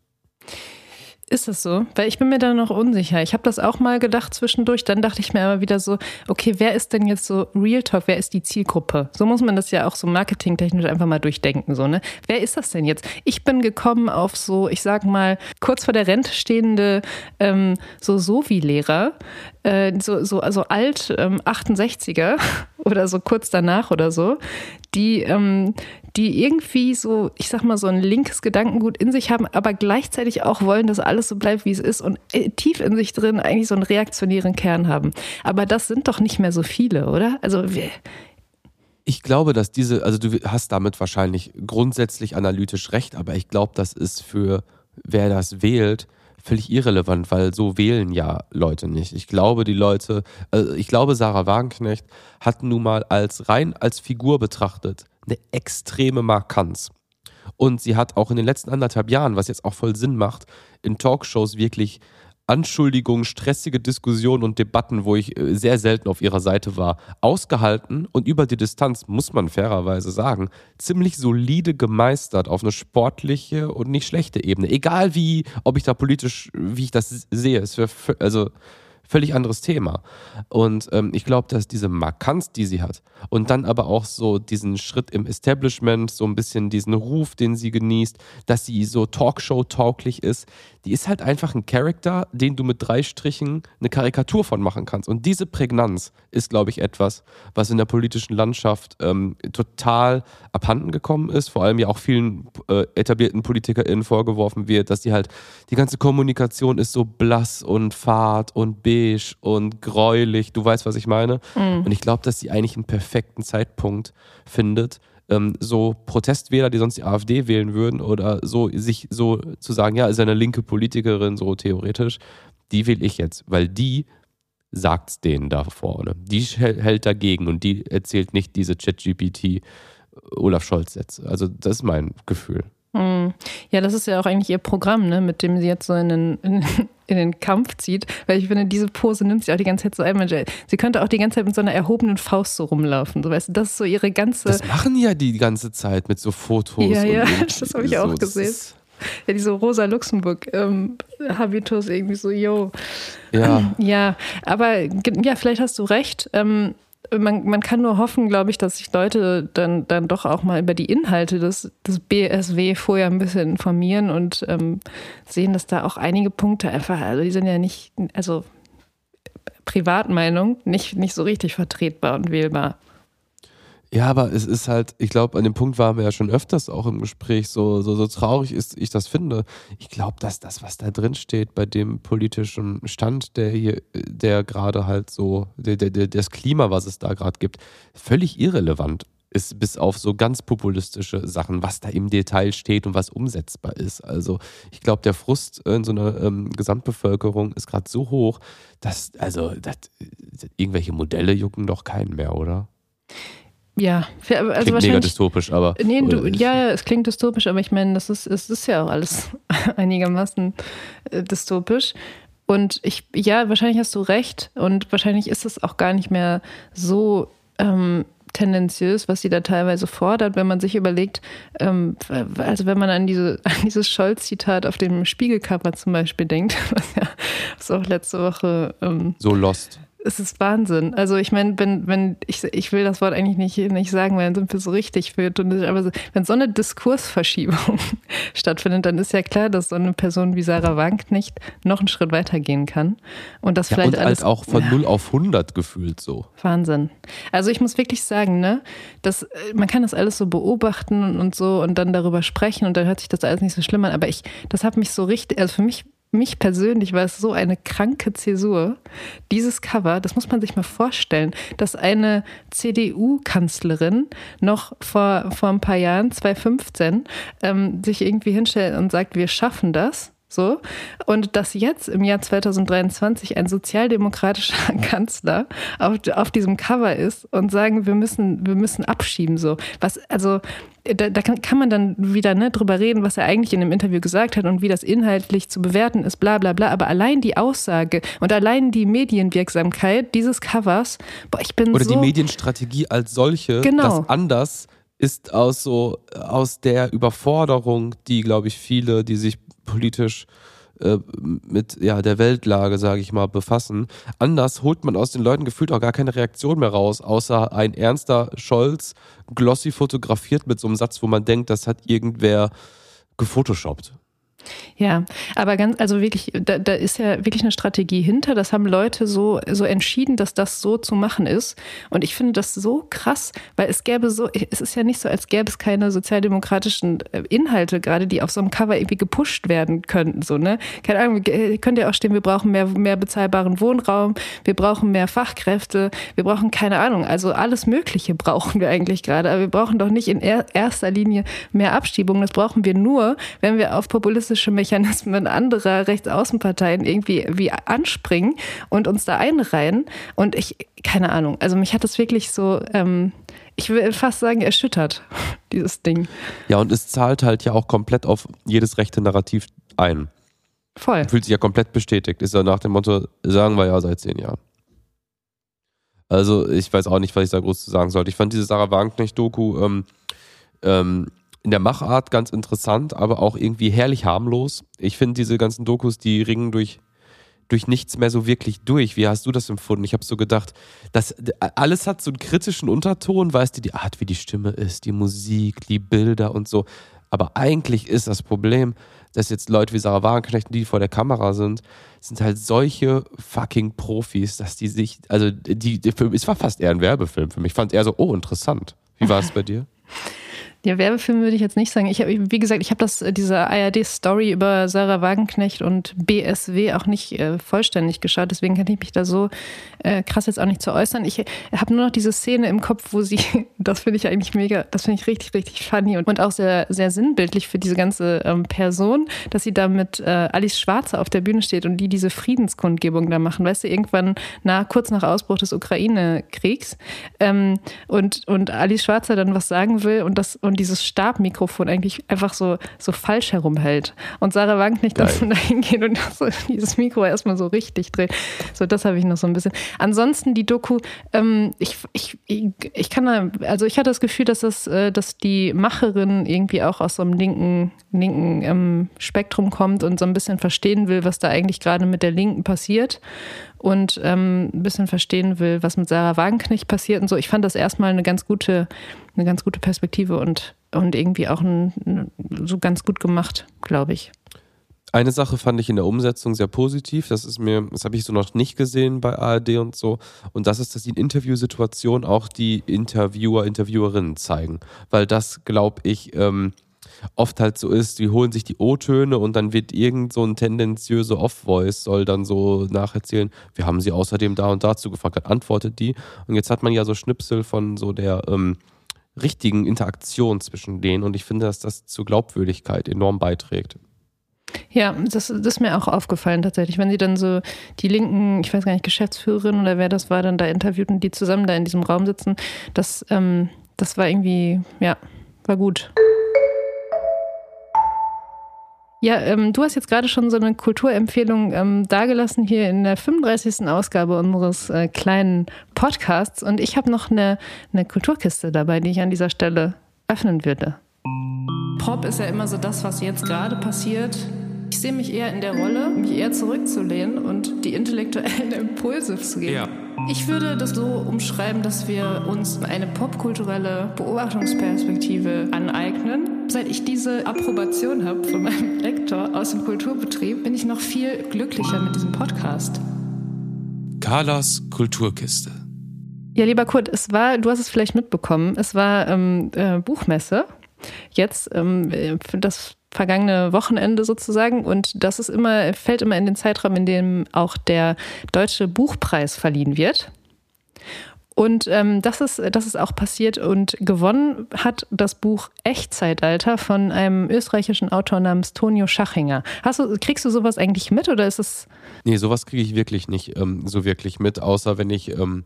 Ist das so? Weil ich bin mir da noch unsicher. Ich habe das auch mal gedacht zwischendurch. Dann dachte ich mir aber wieder so, okay, wer ist denn jetzt so Real Talk? Wer ist die Zielgruppe? So muss man das ja auch so marketingtechnisch einfach mal durchdenken. So, ne? Wer ist das denn jetzt? Ich bin gekommen auf so, ich sag mal, kurz vor der Rente stehende ähm, so Sovi-Lehrer, äh, so, so also alt ähm, 68er oder so kurz danach oder so, die, ähm, die irgendwie so, ich sag mal, so ein linkes Gedankengut in sich haben, aber gleichzeitig auch wollen, dass alles so bleibt, wie es ist und äh, tief in sich drin eigentlich so einen reaktionären Kern haben. Aber das sind doch nicht mehr so viele, oder? Also Ich glaube, dass diese, also du hast damit wahrscheinlich grundsätzlich analytisch recht, aber ich glaube, das ist für wer das wählt, völlig irrelevant, weil so wählen ja Leute nicht. Ich glaube, die Leute, also ich glaube, Sarah Wagenknecht hat nun mal als rein als Figur betrachtet eine extreme Markanz. Und sie hat auch in den letzten anderthalb Jahren, was jetzt auch voll Sinn macht, in Talkshows wirklich Anschuldigungen, stressige Diskussionen und Debatten, wo ich äh, sehr selten auf ihrer Seite war, ausgehalten und über die Distanz, muss man fairerweise sagen, ziemlich solide gemeistert auf eine sportliche und nicht schlechte Ebene. Egal wie, ob ich da politisch, wie ich das sehe, es wäre, also völlig anderes Thema. Und ähm, ich glaube, dass diese Markanz, die sie hat, und dann aber auch so diesen Schritt im Establishment, so ein bisschen diesen Ruf, den sie genießt, dass sie so Talkshow-tauglich ist, die ist halt einfach ein Charakter, den du mit drei Strichen eine Karikatur von machen kannst. Und diese Prägnanz ist, glaube ich, etwas, was in der politischen Landschaft ähm, total abhanden gekommen ist. Vor allem ja auch vielen äh, etablierten PolitikerInnen vorgeworfen wird, dass die halt, die ganze Kommunikation ist so blass und fad und beige und gräulich. Du weißt, was ich meine. Mhm. Und ich glaube, dass sie eigentlich einen perfekten Zeitpunkt findet, ähm, so Protestwähler, die sonst die AfD wählen würden oder so sich so zu sagen, ja, ist eine linke Politikerin, so theoretisch, die wähle ich jetzt, weil die sagt es denen da vorne. Die hält dagegen und die erzählt nicht diese ChatGPT äh, Olaf Scholz-Sätze. Also das ist mein Gefühl. Hm. Ja, das ist ja auch eigentlich ihr Programm, ne, mit dem sie jetzt so in den, in, in den Kampf zieht. Weil ich finde, diese Pose nimmt sie auch die ganze Zeit so ein. Sie könnte auch die ganze Zeit mit so einer erhobenen Faust so rumlaufen. So, weißt du, das ist so ihre ganze. Das machen ja die ganze Zeit mit so Fotos. Ja, ja, das habe ich auch gesehen. Ja, diese rosa Luxemburg-Habitus ähm, irgendwie so, yo. Ja. Ja, aber ja, vielleicht hast du recht. Ähm, man, man kann nur hoffen, glaube ich, dass sich Leute dann, dann doch auch mal über die Inhalte des, des BSW vorher ein bisschen informieren und ähm, sehen, dass da auch einige Punkte einfach, also die sind ja nicht, also Privatmeinung, nicht, nicht so richtig vertretbar und wählbar. Ja, aber es ist halt, ich glaube, an dem Punkt waren wir ja schon öfters auch im Gespräch, so, so, so traurig ist, ich das finde. Ich glaube, dass das, was da drin steht, bei dem politischen Stand, der hier, der gerade halt so, der, der, der, das Klima, was es da gerade gibt, völlig irrelevant ist, bis auf so ganz populistische Sachen, was da im Detail steht und was umsetzbar ist. Also ich glaube, der Frust in so einer ähm, Gesamtbevölkerung ist gerade so hoch, dass, also, dass, irgendwelche Modelle jucken doch keinen mehr, oder? Ja, also klingt mega dystopisch, aber. Nee, du, ja, es klingt dystopisch, aber ich meine, das ist, es ist ja auch alles einigermaßen äh, dystopisch. Und ich, ja, wahrscheinlich hast du recht. Und wahrscheinlich ist es auch gar nicht mehr so ähm, tendenziös, was sie da teilweise fordert, wenn man sich überlegt, ähm, also wenn man an, diese, an dieses Scholz-Zitat auf dem Spiegelcover zum Beispiel denkt, was ja was auch letzte Woche. Ähm, so lost es ist Wahnsinn. Also ich meine, wenn, wenn, ich, ich will das Wort eigentlich nicht, nicht sagen, weil dann sind wir so richtig wird. Und, aber wenn so eine Diskursverschiebung stattfindet, dann ist ja klar, dass so eine Person wie Sarah Wank nicht noch einen Schritt weitergehen kann. Und das ja, vielleicht und halt alles, auch von ja. 0 auf 100 gefühlt so. Wahnsinn. Also ich muss wirklich sagen, ne, dass, man kann das alles so beobachten und so und dann darüber sprechen und dann hört sich das alles nicht so schlimm an. Aber ich, das hat mich so richtig, also für mich mich persönlich war es so eine kranke Zäsur. Dieses Cover, das muss man sich mal vorstellen, dass eine CDU-Kanzlerin noch vor, vor ein paar Jahren, 2015, ähm, sich irgendwie hinstellt und sagt, wir schaffen das. So. Und dass jetzt im Jahr 2023 ein sozialdemokratischer Kanzler auf, auf diesem Cover ist und sagen, wir müssen, wir müssen abschieben, so. Was, also, da, da kann, kann, man dann wieder ne, drüber reden, was er eigentlich in dem Interview gesagt hat und wie das inhaltlich zu bewerten ist, bla bla bla. Aber allein die Aussage und allein die Medienwirksamkeit dieses Covers, boah, ich bin Oder so. die Medienstrategie als solche, genau. das anders ist aus so aus der Überforderung, die, glaube ich, viele, die sich politisch äh, mit ja, der Weltlage, sage ich mal, befassen. Anders holt man aus den Leuten gefühlt auch gar keine Reaktion mehr raus, außer ein ernster Scholz, glossy fotografiert mit so einem Satz, wo man denkt, das hat irgendwer gefotoshoppt. Ja, aber ganz, also wirklich, da, da ist ja wirklich eine Strategie hinter. Das haben Leute so, so entschieden, dass das so zu machen ist. Und ich finde das so krass, weil es gäbe so, es ist ja nicht so, als gäbe es keine sozialdemokratischen äh, Inhalte gerade, die auf so einem Cover irgendwie gepusht werden könnten. So, ne? Keine Ahnung, könnt ja auch stehen, wir brauchen mehr, mehr bezahlbaren Wohnraum, wir brauchen mehr Fachkräfte, wir brauchen keine Ahnung, also alles Mögliche brauchen wir eigentlich gerade. Aber wir brauchen doch nicht in erster Linie mehr Abschiebung. Das brauchen wir nur, wenn wir auf populistische rassistische Mechanismen anderer Rechtsaußenparteien irgendwie wie anspringen und uns da einreihen. Und ich, keine Ahnung, also mich hat das wirklich so, ähm, ich will fast sagen, erschüttert, dieses Ding. Ja, und es zahlt halt ja auch komplett auf jedes rechte Narrativ ein. Voll. Fühlt sich ja komplett bestätigt. Ist ja nach dem Motto, sagen wir ja seit zehn Jahren. Also ich weiß auch nicht, was ich da groß zu sagen sollte. Ich fand diese Sarah Wagenknecht-Doku ähm, ähm, in der Machart ganz interessant, aber auch irgendwie herrlich harmlos. Ich finde diese ganzen Dokus, die ringen durch, durch nichts mehr so wirklich durch. Wie hast du das empfunden? Ich habe so gedacht, dass alles hat so einen kritischen Unterton, weißt du, die Art, wie die Stimme ist, die Musik, die Bilder und so. Aber eigentlich ist das Problem, dass jetzt Leute wie Sarah Wagenknecht, die vor der Kamera sind, sind halt solche fucking Profis, dass die sich, also die, die es war fast eher ein Werbefilm für mich. Ich fand eher so, oh, interessant. Wie war es bei dir? Ja, Werbefilm würde ich jetzt nicht sagen. Ich habe, wie gesagt, ich habe das diese ARD-Story über Sarah Wagenknecht und BSW auch nicht äh, vollständig geschaut. Deswegen kann ich mich da so äh, krass jetzt auch nicht zu äußern. Ich habe nur noch diese Szene im Kopf, wo sie, das finde ich eigentlich mega, das finde ich richtig, richtig funny und, und auch sehr, sehr sinnbildlich für diese ganze ähm, Person, dass sie da mit äh, Alice Schwarzer auf der Bühne steht und die diese Friedenskundgebung da machen. Weißt du, irgendwann nach, kurz nach Ausbruch des Ukraine-Kriegs ähm, und, und Alice Schwarzer dann was sagen will und das und und dieses Stabmikrofon eigentlich einfach so, so falsch herumhält. Und Sarah Wagenknecht dann da hingeht und so dieses Mikro erstmal so richtig dreht. So, das habe ich noch so ein bisschen. Ansonsten die Doku, ähm, ich, ich, ich kann da, also ich hatte das Gefühl, dass das, äh, dass die Macherin irgendwie auch aus so einem linken, linken ähm, Spektrum kommt und so ein bisschen verstehen will, was da eigentlich gerade mit der Linken passiert und ähm, ein bisschen verstehen will, was mit Sarah Wagenknecht passiert und so. Ich fand das erstmal eine ganz gute, eine ganz gute Perspektive und, und irgendwie auch ein, so ganz gut gemacht, glaube ich. Eine Sache fand ich in der Umsetzung sehr positiv. Das ist mir, das habe ich so noch nicht gesehen bei ARD und so. Und das ist, dass die in Interviewsituationen auch die Interviewer, Interviewerinnen zeigen. Weil das, glaube ich, ähm, oft halt so ist, die holen sich die O-Töne und dann wird irgend so ein tendenziöse Off-Voice soll dann so nacherzählen, wir haben sie außerdem da und dazu gefragt, dann antwortet die. Und jetzt hat man ja so Schnipsel von so der ähm, richtigen Interaktion zwischen denen und ich finde, dass das zur Glaubwürdigkeit enorm beiträgt. Ja, das, das, ist mir auch aufgefallen tatsächlich. Wenn sie dann so die linken, ich weiß gar nicht, Geschäftsführerin oder wer das war, dann da interviewt und die zusammen da in diesem Raum sitzen, das, ähm, das war irgendwie, ja, war gut. Ja, ähm, du hast jetzt gerade schon so eine Kulturempfehlung ähm, dargelassen hier in der 35. Ausgabe unseres äh, kleinen Podcasts. Und ich habe noch eine, eine Kulturkiste dabei, die ich an dieser Stelle öffnen würde. Pop ist ja immer so das, was jetzt gerade passiert. Ich sehe mich eher in der Rolle, mich eher zurückzulehnen und die intellektuellen Impulse zu geben. Ja. Ich würde das so umschreiben, dass wir uns eine popkulturelle Beobachtungsperspektive aneignen. Seit ich diese Approbation habe von meinem Lektor aus dem Kulturbetrieb, bin ich noch viel glücklicher mit diesem Podcast. Carlas Kulturkiste. Ja, lieber Kurt, es war, du hast es vielleicht mitbekommen, es war ähm, äh, Buchmesse. Jetzt, ähm, das vergangene Wochenende sozusagen. Und das ist immer, fällt immer in den Zeitraum, in dem auch der Deutsche Buchpreis verliehen wird. Und ähm, das, ist, das ist auch passiert und gewonnen hat das Buch Echtzeitalter von einem österreichischen Autor namens Tonio Schachinger. Hast du, kriegst du sowas eigentlich mit oder ist es. Nee, sowas kriege ich wirklich nicht ähm, so wirklich mit, außer wenn ich ähm,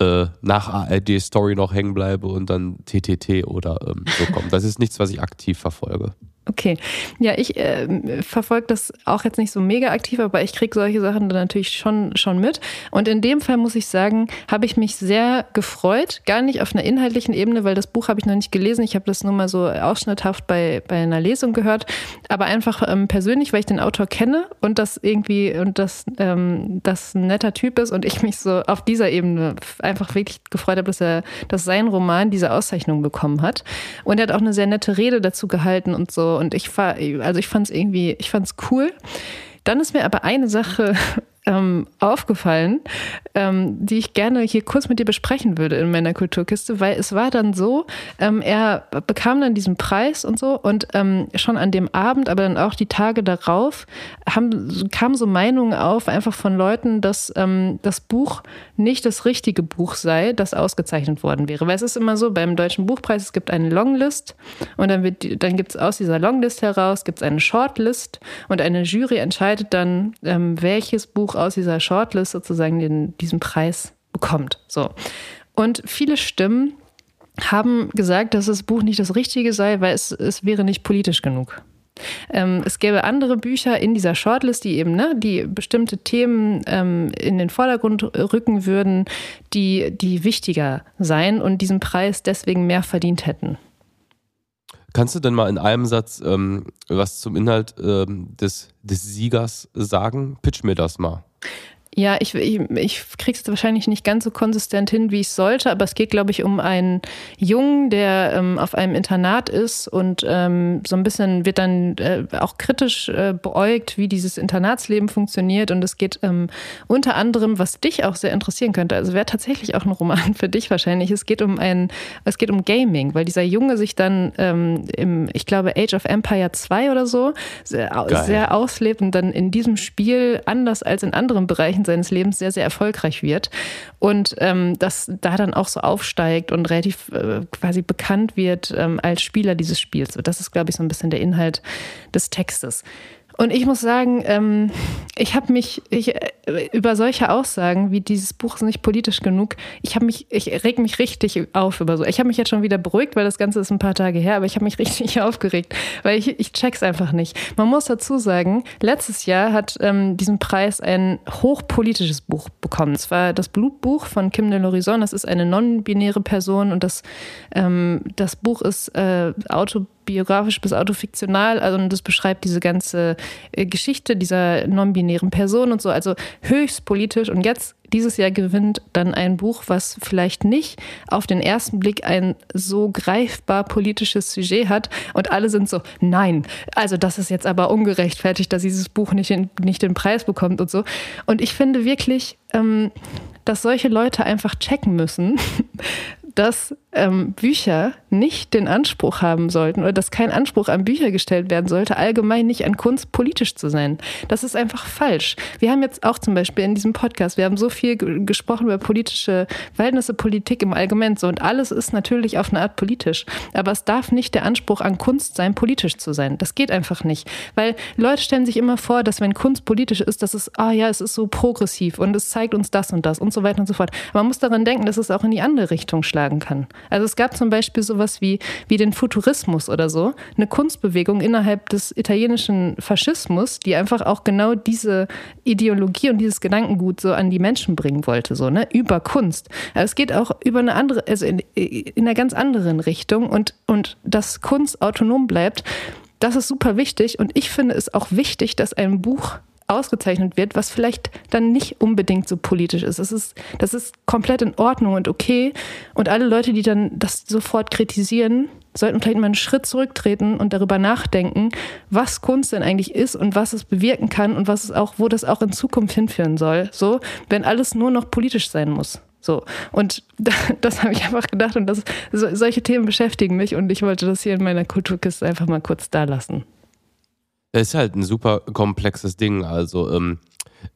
äh, nach ARD Story noch hängen bleibe und dann TTT oder ähm, so kommt. Das ist nichts, was ich aktiv verfolge. Okay. Ja, ich äh, verfolge das auch jetzt nicht so mega aktiv, aber ich kriege solche Sachen dann natürlich schon, schon mit. Und in dem Fall muss ich sagen, habe ich mich sehr gefreut. Gar nicht auf einer inhaltlichen Ebene, weil das Buch habe ich noch nicht gelesen. Ich habe das nur mal so ausschnitthaft bei, bei einer Lesung gehört. Aber einfach ähm, persönlich, weil ich den Autor kenne und das irgendwie und das, ähm, das ein netter Typ ist und ich mich so auf dieser Ebene einfach wirklich gefreut habe, dass er, dass sein Roman diese Auszeichnung bekommen hat. Und er hat auch eine sehr nette Rede dazu gehalten und so und ich also ich fand es irgendwie, ich fand es cool. Dann ist mir aber eine Sache ähm, aufgefallen, ähm, die ich gerne hier kurz mit dir besprechen würde in meiner Kulturkiste, weil es war dann so, ähm, er bekam dann diesen Preis und so und ähm, schon an dem Abend, aber dann auch die Tage darauf, kamen so Meinungen auf, einfach von Leuten, dass ähm, das Buch nicht das richtige Buch sei, das ausgezeichnet worden wäre. Weil es ist immer so, beim Deutschen Buchpreis, es gibt eine Longlist und dann, dann gibt es aus dieser Longlist heraus, gibt es eine Shortlist und eine Jury entscheidet dann, ähm, welches Buch Buch aus dieser Shortlist sozusagen den, diesen Preis bekommt. So. Und viele Stimmen haben gesagt, dass das Buch nicht das Richtige sei, weil es, es wäre nicht politisch genug. Ähm, es gäbe andere Bücher in dieser Shortlist, die eben, ne, die bestimmte Themen ähm, in den Vordergrund rücken würden, die, die wichtiger seien und diesen Preis deswegen mehr verdient hätten. Kannst du denn mal in einem Satz ähm, was zum Inhalt ähm, des, des Siegers sagen? Pitch mir das mal. Ja, ich, ich, ich krieg's wahrscheinlich nicht ganz so konsistent hin, wie ich sollte, aber es geht, glaube ich, um einen Jungen, der ähm, auf einem Internat ist und ähm, so ein bisschen wird dann äh, auch kritisch äh, beäugt, wie dieses Internatsleben funktioniert. Und es geht ähm, unter anderem, was dich auch sehr interessieren könnte, also wäre tatsächlich auch ein Roman für dich wahrscheinlich. Es geht um ein, es geht um Gaming, weil dieser Junge sich dann ähm, im, ich glaube, Age of Empire 2 oder so sehr, sehr auslebt und dann in diesem Spiel anders als in anderen Bereichen Bereichen seines Lebens sehr, sehr erfolgreich wird und ähm, das da dann auch so aufsteigt und relativ äh, quasi bekannt wird ähm, als Spieler dieses Spiels. Das ist, glaube ich, so ein bisschen der Inhalt des Textes. Und ich muss sagen, ähm, ich habe mich ich, äh, über solche Aussagen wie dieses Buch ist nicht politisch genug. Ich habe mich, ich reg mich richtig auf über so. Ich habe mich jetzt schon wieder beruhigt, weil das Ganze ist ein paar Tage her, aber ich habe mich richtig aufgeregt, weil ich, ich check's einfach nicht. Man muss dazu sagen, letztes Jahr hat ähm, diesen Preis ein hochpolitisches Buch bekommen. Es war das Blutbuch von Kim de l'Horizon. Das ist eine non-binäre Person und das, ähm, das Buch ist äh, autobiografisch biografisch bis autofiktional. Also das beschreibt diese ganze äh, Geschichte dieser non-binären Person und so. Also höchst politisch. Und jetzt dieses Jahr gewinnt dann ein Buch, was vielleicht nicht auf den ersten Blick ein so greifbar politisches Sujet hat. Und alle sind so, nein, also das ist jetzt aber ungerechtfertigt, dass dieses Buch nicht den, nicht den Preis bekommt und so. Und ich finde wirklich, ähm, dass solche Leute einfach checken müssen, dass ähm, Bücher nicht den Anspruch haben sollten oder dass kein Anspruch an Bücher gestellt werden sollte, allgemein nicht an Kunst politisch zu sein. Das ist einfach falsch. Wir haben jetzt auch zum Beispiel in diesem Podcast, wir haben so viel gesprochen über politische Verhältnisse, Politik im Allgemeinen so und alles ist natürlich auf eine Art politisch. Aber es darf nicht der Anspruch an Kunst sein, politisch zu sein. Das geht einfach nicht. Weil Leute stellen sich immer vor, dass wenn Kunst politisch ist, dass es, ah ja, es ist so progressiv und es zeigt uns das und das und so weiter und so fort. Aber man muss daran denken, dass es auch in die andere Richtung schlagen kann. Also es gab zum Beispiel sowas wie, wie den Futurismus oder so, eine Kunstbewegung innerhalb des italienischen Faschismus, die einfach auch genau diese Ideologie und dieses Gedankengut so an die Menschen bringen wollte, so, ne, über Kunst. Also es geht auch über eine andere, also in, in einer ganz anderen Richtung und, und dass Kunst autonom bleibt, das ist super wichtig und ich finde es auch wichtig, dass ein Buch ausgezeichnet wird, was vielleicht dann nicht unbedingt so politisch ist. Das ist, das ist komplett in Ordnung und okay. Und alle Leute, die dann das sofort kritisieren, sollten vielleicht mal einen Schritt zurücktreten und darüber nachdenken, was Kunst denn eigentlich ist und was es bewirken kann und was es auch, wo das auch in Zukunft hinführen soll. So, wenn alles nur noch politisch sein muss. So. Und das habe ich einfach gedacht und das, so, solche Themen beschäftigen mich und ich wollte das hier in meiner Kulturkiste einfach mal kurz da lassen. Es ist halt ein super komplexes Ding. Also ähm,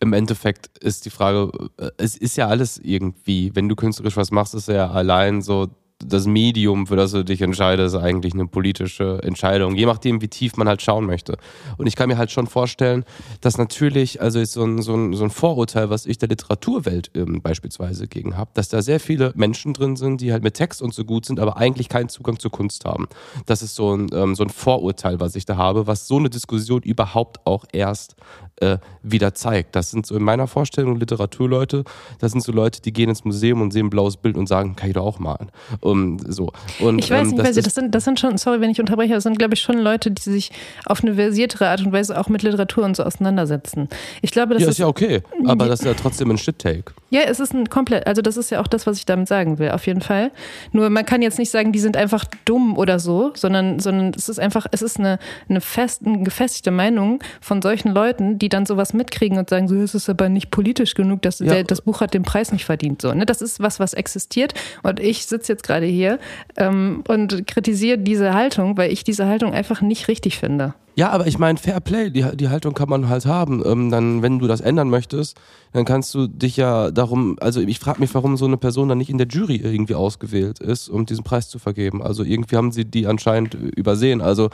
im Endeffekt ist die Frage, äh, es ist ja alles irgendwie, wenn du künstlerisch was machst, ist ja allein so das Medium, für das du dich entscheidest, ist eigentlich eine politische Entscheidung, je nachdem, wie tief man halt schauen möchte. Und ich kann mir halt schon vorstellen, dass natürlich, also ist so ein, so ein, so ein Vorurteil, was ich der Literaturwelt ähm, beispielsweise gegen habe, dass da sehr viele Menschen drin sind, die halt mit Text und so gut sind, aber eigentlich keinen Zugang zur Kunst haben. Das ist so ein, ähm, so ein Vorurteil, was ich da habe, was so eine Diskussion überhaupt auch erst äh, wieder zeigt. Das sind so in meiner Vorstellung Literaturleute, das sind so Leute, die gehen ins Museum und sehen ein blaues Bild und sagen, kann ich doch auch malen. Um, so. und, ich weiß ähm, nicht, das, das, sind, das sind schon, sorry, wenn ich unterbreche, das sind, glaube ich, schon Leute, die sich auf eine versiertere Art und Weise auch mit Literatur und so auseinandersetzen. Ich glaube, das ja, ist, ist ja okay, aber das ist ja trotzdem ein Shit-Take. Ja, es ist ein komplett, also das ist ja auch das, was ich damit sagen will, auf jeden Fall. Nur man kann jetzt nicht sagen, die sind einfach dumm oder so, sondern, sondern es ist einfach, es ist eine, eine, fest, eine gefestigte Meinung von solchen Leuten, die dann sowas mitkriegen und sagen, so es ist aber nicht politisch genug, dass ja. der, das Buch hat den Preis nicht verdient. So, ne? Das ist was, was existiert. Und ich sitze jetzt gerade hier ähm, und kritisiere diese Haltung, weil ich diese Haltung einfach nicht richtig finde. Ja, aber ich meine, Fair Play, die, die Haltung kann man halt haben. Ähm, dann, wenn du das ändern möchtest, dann kannst du dich ja darum, also ich frage mich, warum so eine Person dann nicht in der Jury irgendwie ausgewählt ist, um diesen Preis zu vergeben. Also irgendwie haben sie die anscheinend übersehen. Also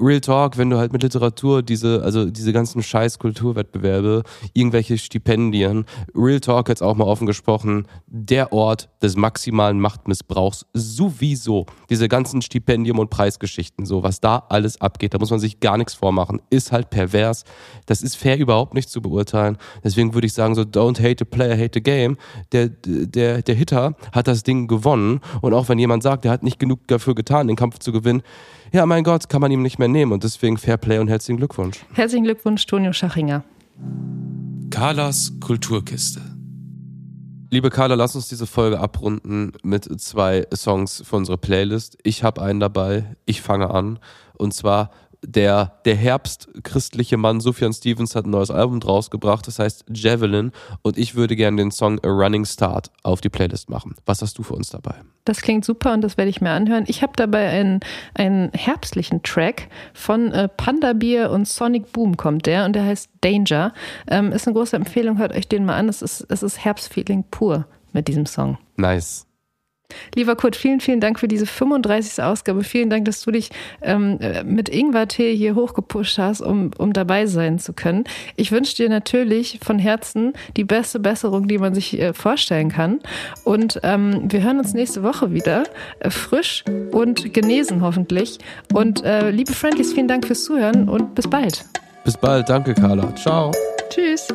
Real Talk, wenn du halt mit Literatur diese, also diese ganzen scheiß Kulturwettbewerbe, irgendwelche Stipendien, Real Talk jetzt auch mal offen gesprochen, der Ort des maximalen Machtmissbrauchs sowieso. Diese ganzen Stipendien und Preisgeschichten, so was da alles abgeht, da muss man sich gar gar nichts vormachen, ist halt pervers. Das ist fair überhaupt nicht zu beurteilen. Deswegen würde ich sagen, so don't hate the player, hate the game. Der, der, der Hitter hat das Ding gewonnen und auch wenn jemand sagt, er hat nicht genug dafür getan, den Kampf zu gewinnen, ja, mein Gott, kann man ihm nicht mehr nehmen und deswegen Fair Play und herzlichen Glückwunsch. Herzlichen Glückwunsch, Tonio Schachinger. Carlas Kulturkiste. Liebe Carla, lass uns diese Folge abrunden mit zwei Songs für unsere Playlist. Ich habe einen dabei, ich fange an. Und zwar der, der herbstchristliche Mann Sufjan Stevens hat ein neues Album draus gebracht, das heißt Javelin. Und ich würde gerne den Song A Running Start auf die Playlist machen. Was hast du für uns dabei? Das klingt super und das werde ich mir anhören. Ich habe dabei einen, einen herbstlichen Track von äh, Panda Beer und Sonic Boom kommt der und der heißt Danger. Ähm, ist eine große Empfehlung, hört euch den mal an. Es ist, es ist Herbstfeeling pur mit diesem Song. Nice. Lieber Kurt, vielen, vielen Dank für diese 35. Ausgabe. Vielen Dank, dass du dich ähm, mit Ingwer-Tee hier hochgepusht hast, um, um dabei sein zu können. Ich wünsche dir natürlich von Herzen die beste Besserung, die man sich äh, vorstellen kann. Und ähm, wir hören uns nächste Woche wieder, äh, frisch und genesen hoffentlich. Und äh, liebe Friendlies, vielen Dank fürs Zuhören und bis bald. Bis bald. Danke, Carla. Ciao. Tschüss.